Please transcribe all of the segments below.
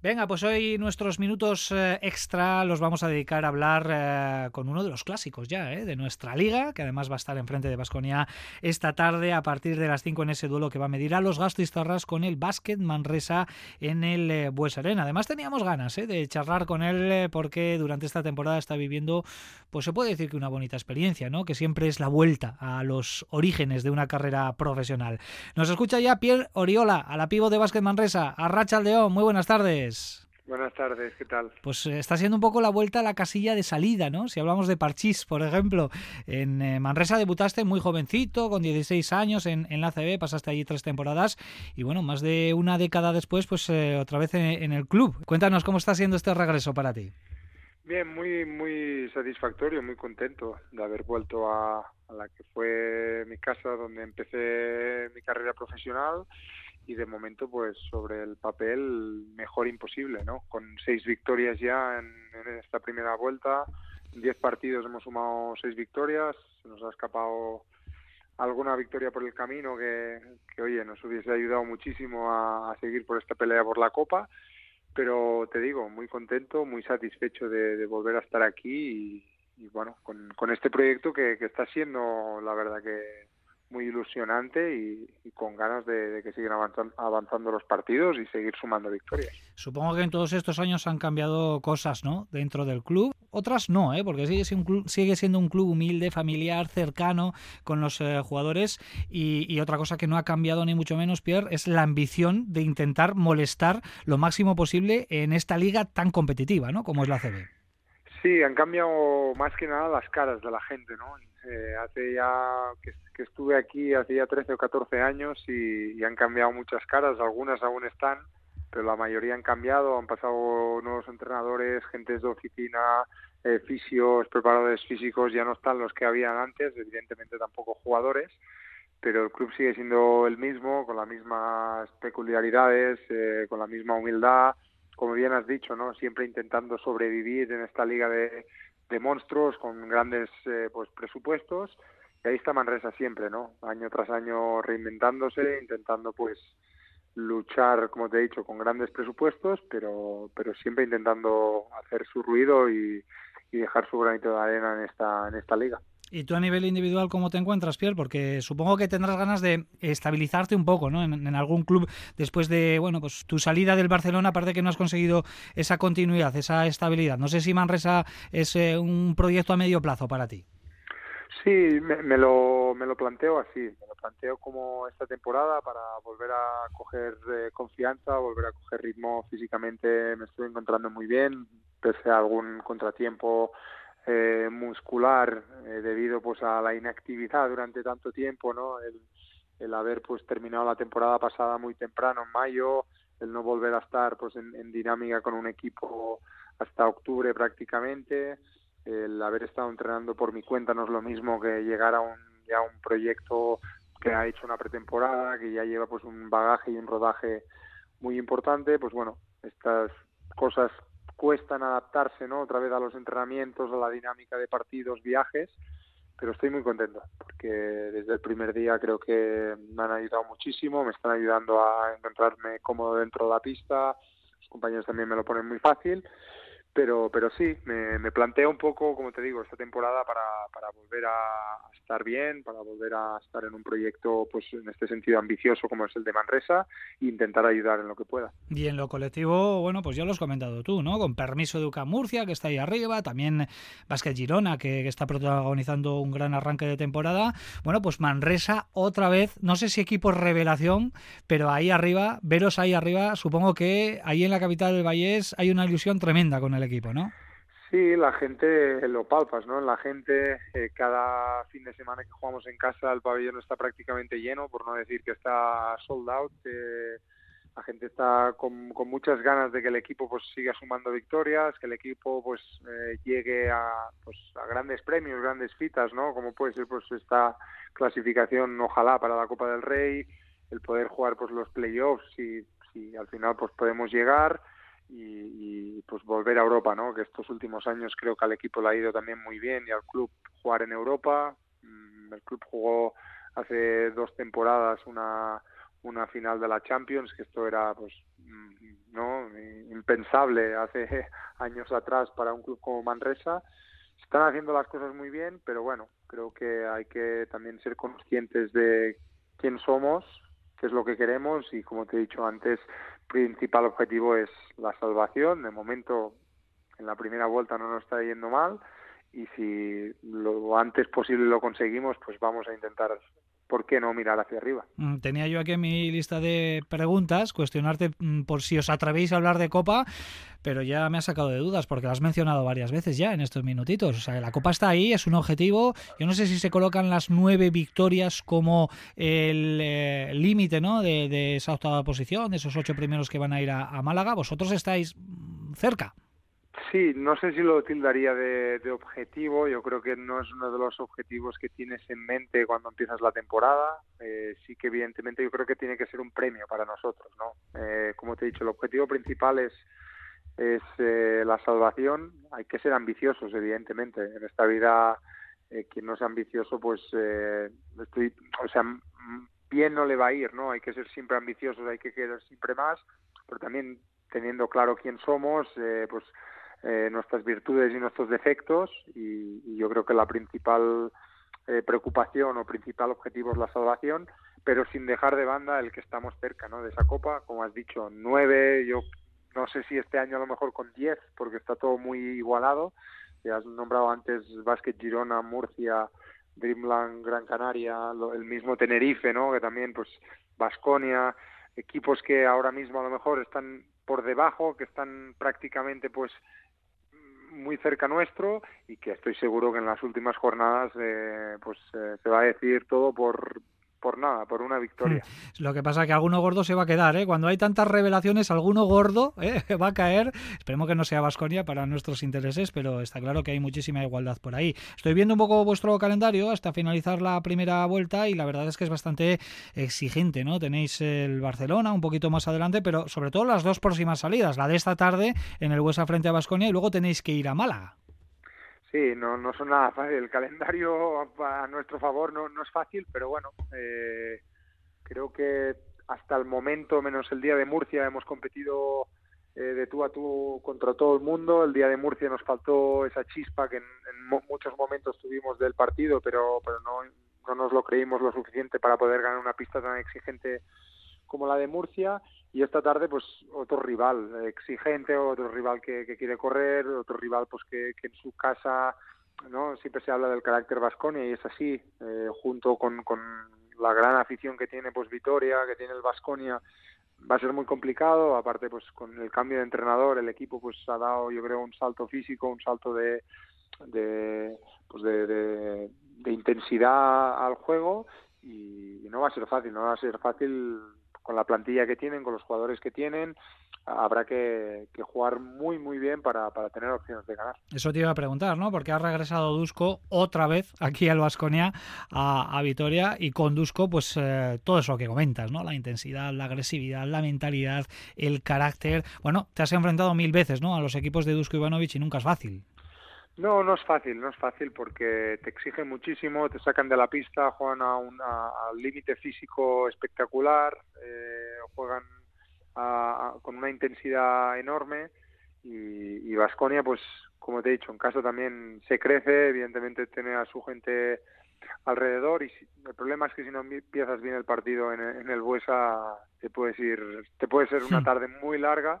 Venga, pues hoy nuestros minutos eh, extra los vamos a dedicar a hablar eh, con uno de los clásicos ya, eh, de nuestra liga, que además va a estar enfrente de Basconia esta tarde a partir de las 5 en ese duelo que va a medir a los Gastistarras con el Básquet Manresa en el Bues Arena. Además teníamos ganas de charlar con él porque durante esta temporada está viviendo, pues se puede decir que una bonita experiencia, ¿no? Que siempre es la vuelta a los orígenes de una carrera profesional. Nos escucha ya Pierre Oriola, a la pivo de Básquet Manresa, a Racha León. Muy buenas tardes. Buenas tardes, ¿qué tal? Pues eh, está siendo un poco la vuelta a la casilla de salida, ¿no? Si hablamos de Parchís, por ejemplo. En eh, Manresa debutaste muy jovencito, con 16 años en, la CB, pasaste allí tres temporadas y bueno, más de una década después, pues eh, otra vez en, el club. Cuéntanos cómo está siendo este regreso para ti. Bien, muy, muy satisfactorio, muy contento de haber vuelto a la que fue mi casa donde empecé mi carrera profesional y de momento pues sobre el papel mejor imposible, ¿no? Con seis victorias ya en, esta primera vuelta, en diez partidos hemos sumado seis victorias, se nos ha escapado alguna victoria por el camino que, oye, nos hubiese ayudado muchísimo a, seguir por esta pelea por la Copa, pero te digo, muy contento, muy satisfecho de, volver a estar aquí y, bueno, con, este proyecto que, que está siendo la verdad que muy ilusionante y, con ganas de, que sigan avanzando, los partidos y seguir sumando victorias. Supongo que en todos estos años han cambiado cosas, ¿no? Dentro del club. Otras no, ¿eh? Porque sigue siendo un club, sigue siendo un club humilde, familiar, cercano con los eh, jugadores. Y, otra cosa que no ha cambiado ni mucho menos, Pierre, es la ambición de intentar molestar lo máximo posible en esta liga tan competitiva, ¿no? Como es la CB. Sí, han cambiado más que nada las caras de la gente, ¿no? Eh, hace ya que, estuve aquí, hace ya 13 o 14 años y, han cambiado muchas caras, algunas aún están, pero la mayoría han cambiado, han pasado nuevos entrenadores, gentes de oficina, eh, fisios, preparadores físicos, ya no están los que habían antes, evidentemente tampoco jugadores, pero el club sigue siendo el mismo, con las mismas peculiaridades, eh, con la misma humildad, como bien has dicho, ¿no? Siempre intentando sobrevivir en esta liga de, monstruos con grandes eh, pues presupuestos. Y ahí está Manresa siempre, ¿no? Año tras año reinventándose, intentando pues luchar, como te he dicho, con grandes presupuestos, pero, pero siempre intentando hacer su ruido y, y dejar su granito de arena en esta, en esta liga. ¿Y tú a nivel individual cómo te encuentras, Pierre? Porque supongo que tendrás ganas de estabilizarte un poco, ¿no? En, algún club después de, bueno, pues tu salida del Barcelona, aparte que no has conseguido esa continuidad, esa estabilidad. No sé si Manresa es eh, un proyecto a medio plazo para ti. Sí, me, lo, me lo planteo así, me lo planteo como esta temporada para volver a coger eh, confianza, volver a coger ritmo físicamente, me estoy encontrando muy bien, pese a algún contratiempo eh, muscular eh, debido pues a la inactividad durante tanto tiempo no el, haber pues terminado la temporada pasada muy temprano en mayo el no volver a estar pues en, dinámica con un equipo hasta octubre prácticamente el haber estado entrenando por mi cuenta no es lo mismo que llegar a un ya un proyecto que ha hecho una pretemporada que ya lleva pues un bagaje y un rodaje muy importante pues bueno estas cosas cuestan adaptarse ¿no? otra vez a los entrenamientos, a la dinámica de partidos, viajes, pero estoy muy contento porque desde el primer día creo que me han ayudado muchísimo, me están ayudando a encontrarme cómodo dentro de la pista, los compañeros también me lo ponen muy fácil pero pero sí me, me, planteo un poco como te digo esta temporada para, para volver a estar bien para volver a estar en un proyecto pues en este sentido ambicioso como es el de Manresa e intentar ayudar en lo que pueda. Y en lo colectivo bueno pues ya lo has comentado tú no con permiso de UCA Murcia que está ahí arriba también Vázquez Girona que, que está protagonizando un gran arranque de temporada. Bueno pues Manresa otra vez no sé si equipo revelación pero ahí arriba veros ahí arriba supongo que ahí en la capital del Vallés hay una ilusión tremenda con el equipo, ¿no? Sí, la gente lo palpas, ¿no? La gente, eh, cada fin de semana que jugamos en casa, el pabellón está prácticamente lleno, por no decir que está sold out. la gente está con, muchas ganas de que el equipo pues siga sumando victorias, que el equipo pues eh, llegue a, pues, a grandes premios, grandes fitas, ¿no? Como puede ser pues esta clasificación, ojalá, para la Copa del Rey, el poder jugar pues los playoffs y si al final pues podemos llegar y, pues volver a Europa, ¿no? Que estos últimos años creo que al equipo le ha ido también muy bien y al club jugar en Europa. Mm, el club jugó hace dos temporadas una, una final de la Champions, que esto era pues mm, no impensable hace años atrás para un club como Manresa. Están haciendo las cosas muy bien, pero bueno, creo que hay que también ser conscientes de quién somos, qué es lo que queremos y como te he dicho antes, principal objetivo es la salvación. De momento, en la primera vuelta no nos está yendo mal y si lo antes posible lo conseguimos, pues vamos a intentar ¿por qué no mirar hacia arriba? Mm, tenía yo aquí mi lista de preguntas, cuestionarte mm, por si os atrevéis a hablar de Copa, pero ya me ha sacado de dudas porque lo has mencionado varias veces ya en estos minutitos. O sea, la Copa está ahí, es un objetivo. Yo no sé si se colocan las nueve victorias como el eh, límite ¿no? De, esa octava posición, de esos ocho primeros que van a ir a Málaga. Vosotros estáis mm, cerca. Sí, no sé si lo tildaría de, objetivo. Yo creo que no es uno de los objetivos que tienes en mente cuando empiezas la temporada. Eh, sí que evidentemente yo creo que tiene que ser un premio para nosotros, ¿no? Eh, como te he dicho, el objetivo principal es es eh, la salvación. Hay que ser ambiciosos, evidentemente. En esta vida, quien no es ambicioso, pues estoy, o sea, bien no le va a ir, ¿no? Hay que ser siempre ambiciosos, hay que querer siempre más, pero también teniendo claro quién somos, pues eh, nuestras virtudes y nuestros defectos y, yo creo que la principal eh, preocupación o principal objetivo es la salvación, pero sin dejar de banda el que estamos cerca ¿no? de esa copa, como has dicho, nueve, yo no sé si este año a lo mejor con diez, porque está todo muy igualado, ya has nombrado antes Básquet Girona, Murcia, Dreamland, Gran Canaria, el mismo Tenerife, ¿no? que también pues Basconia, equipos que ahora mismo a lo mejor están por debajo, que están prácticamente pues muy cerca nuestro y que estoy seguro que en las últimas jornadas eh, pues eh, se va a decir todo por por nada, por una victoria. Lo que pasa es que alguno gordo se va a quedar, ¿eh? Cuando hay tantas revelaciones, alguno gordo ¿eh? va a caer. Esperemos que no sea Vasconia para nuestros intereses, pero está claro que hay muchísima igualdad por ahí. Estoy viendo un poco vuestro calendario hasta finalizar la primera vuelta y la verdad es que es bastante exigente, ¿no? Tenéis el Barcelona un poquito más adelante, pero sobre todo las dos próximas salidas, la de esta tarde en el Huesa frente a Vasconia y luego tenéis que ir a Málaga. Sí, no, no son nada fácil. El calendario a nuestro favor no, no es fácil, pero bueno, eh, creo que hasta el momento, menos el día de Murcia, hemos competido eh, de tú a tú contra todo el mundo. El día de Murcia nos faltó esa chispa que en, muchos momentos tuvimos del partido, pero, pero no, no nos lo creímos lo suficiente para poder ganar una pista tan exigente como la de Murcia y esta tarde pues otro rival exigente, otro rival que, quiere correr, otro rival pues que, en su casa no siempre se habla del carácter Vasconia y es así, eh, junto con, con la gran afición que tiene pues Vitoria, que tiene el Vasconia, va a ser muy complicado, aparte pues con el cambio de entrenador el equipo pues ha dado yo creo un salto físico, un salto de de pues de, de, intensidad al juego y no va a ser fácil, no va a ser fácil con la plantilla que tienen, con los jugadores que tienen, habrá que, jugar muy muy bien para, tener opciones de ganar. Eso te iba a preguntar, ¿no? Porque ha regresado Dusko otra vez aquí al Vasconia a, Vitoria y con Dusko pues eh, todo eso que comentas, ¿no? La intensidad, la agresividad, la mentalidad, el carácter. Bueno, te has enfrentado mil veces, ¿no? A los equipos de Dusko Ivanovic y nunca es fácil. No, no es fácil, no es fácil porque te exigen muchísimo, te sacan de la pista, juegan a un límite físico espectacular, eh, juegan con una intensidad enorme y Vasconia, pues como te he dicho, en casa también se crece, evidentemente tiene a su gente alrededor y el problema es que si no empiezas bien el partido en, en el Buesa te puedes ir, te puede ser una tarde muy larga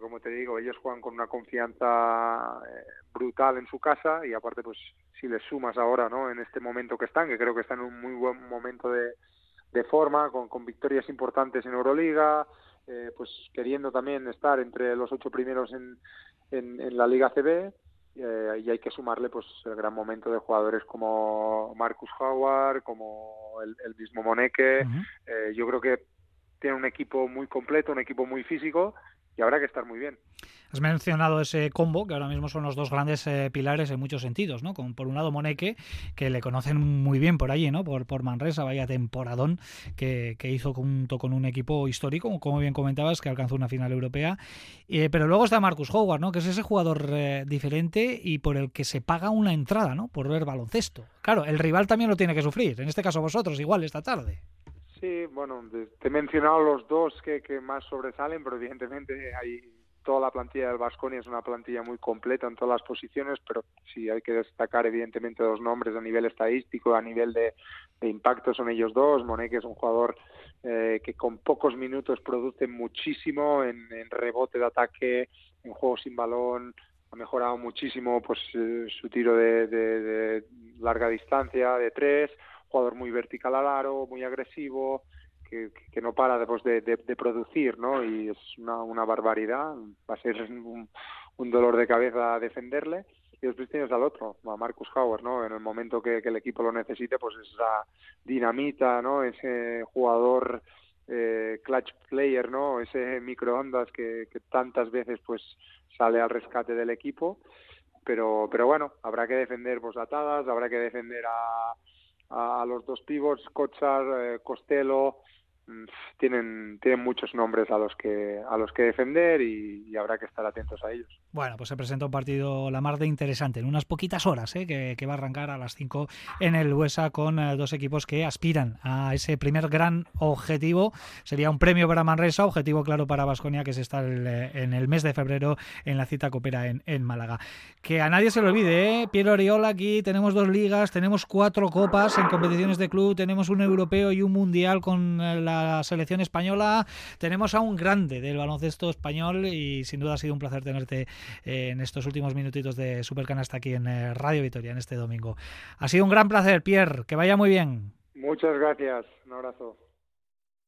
como te digo, ellos juegan con una confianza eh, brutal en su casa y aparte, pues si les sumas ahora, ¿no? En este momento que están, que creo que están en un muy buen momento de, de forma, con, con victorias importantes en Euroliga, eh, pues queriendo también estar entre los ocho primeros en, en, la Liga CB, eh, y hay que sumarle pues el gran momento de jugadores como Marcus Howard, como el, mismo Moneke. yo creo que tiene un equipo muy completo, un equipo muy físico y habrá que estar muy bien. Has mencionado ese combo, que ahora mismo son los dos grandes eh, pilares en muchos sentidos, ¿no? Con, por un lado Moneque, que le conocen muy bien por allí, ¿no? Por, por Manresa, vaya temporadón que, hizo junto con un equipo histórico, como bien comentabas, que alcanzó una final europea. Eh, pero luego está Marcus Howard, ¿no? Que es ese jugador eh, diferente y por el que se paga una entrada, ¿no? Por ver baloncesto. Claro, el rival también lo tiene que sufrir, en este caso vosotros, igual esta tarde. Sí, bueno, te he mencionado los dos que, que más sobresalen, pero evidentemente hay toda la plantilla del Vasconia es una plantilla muy completa en todas las posiciones, pero sí hay que destacar evidentemente dos nombres a nivel estadístico, a nivel de, impacto son ellos dos. Monet, que es un jugador eh, que con pocos minutos produce muchísimo en, rebote de ataque, en juego sin balón, ha mejorado muchísimo pues eh, su tiro de, larga distancia, de tres, jugador muy vertical al aro, muy agresivo, que, que, no para después de, de, producir, ¿no? Y es una, una barbaridad, va a ser un, un, dolor de cabeza defenderle. Y después tienes al otro, a Marcus Howard, ¿no? En el momento que, que el equipo lo necesite, pues esa dinamita, ¿no? Ese jugador eh, clutch player, ¿no? Ese microondas que, que tantas veces pues sale al rescate del equipo. Pero, pero bueno, habrá que defender pues atadas, habrá que defender a, a, los dos pivots, Kochar, eh, Costello, tienen, tienen muchos nombres a los que, a los que defender y, habrá que estar atentos a ellos. Bueno, pues se presenta un partido la mar de interesante en unas poquitas horas, ¿eh? que, va a arrancar a las 5 en el USA con eh, dos equipos que aspiran a ese primer gran objetivo. Sería un premio para Manresa, objetivo claro para Vasconia, que se está eh, en el mes de febrero en la cita copera en, en Málaga. Que a nadie se le olvide, ¿eh? Piero Oriola aquí, tenemos dos ligas, tenemos cuatro copas en competiciones de club, tenemos un europeo y un mundial con la la selección española. Tenemos a un grande del baloncesto español y sin duda ha sido un placer tenerte eh, en estos últimos minutitos de Supercanasta aquí en eh, Radio Vitoria en este domingo. Ha sido un gran placer, Pierre. Que vaya muy bien. Muchas gracias. Un abrazo.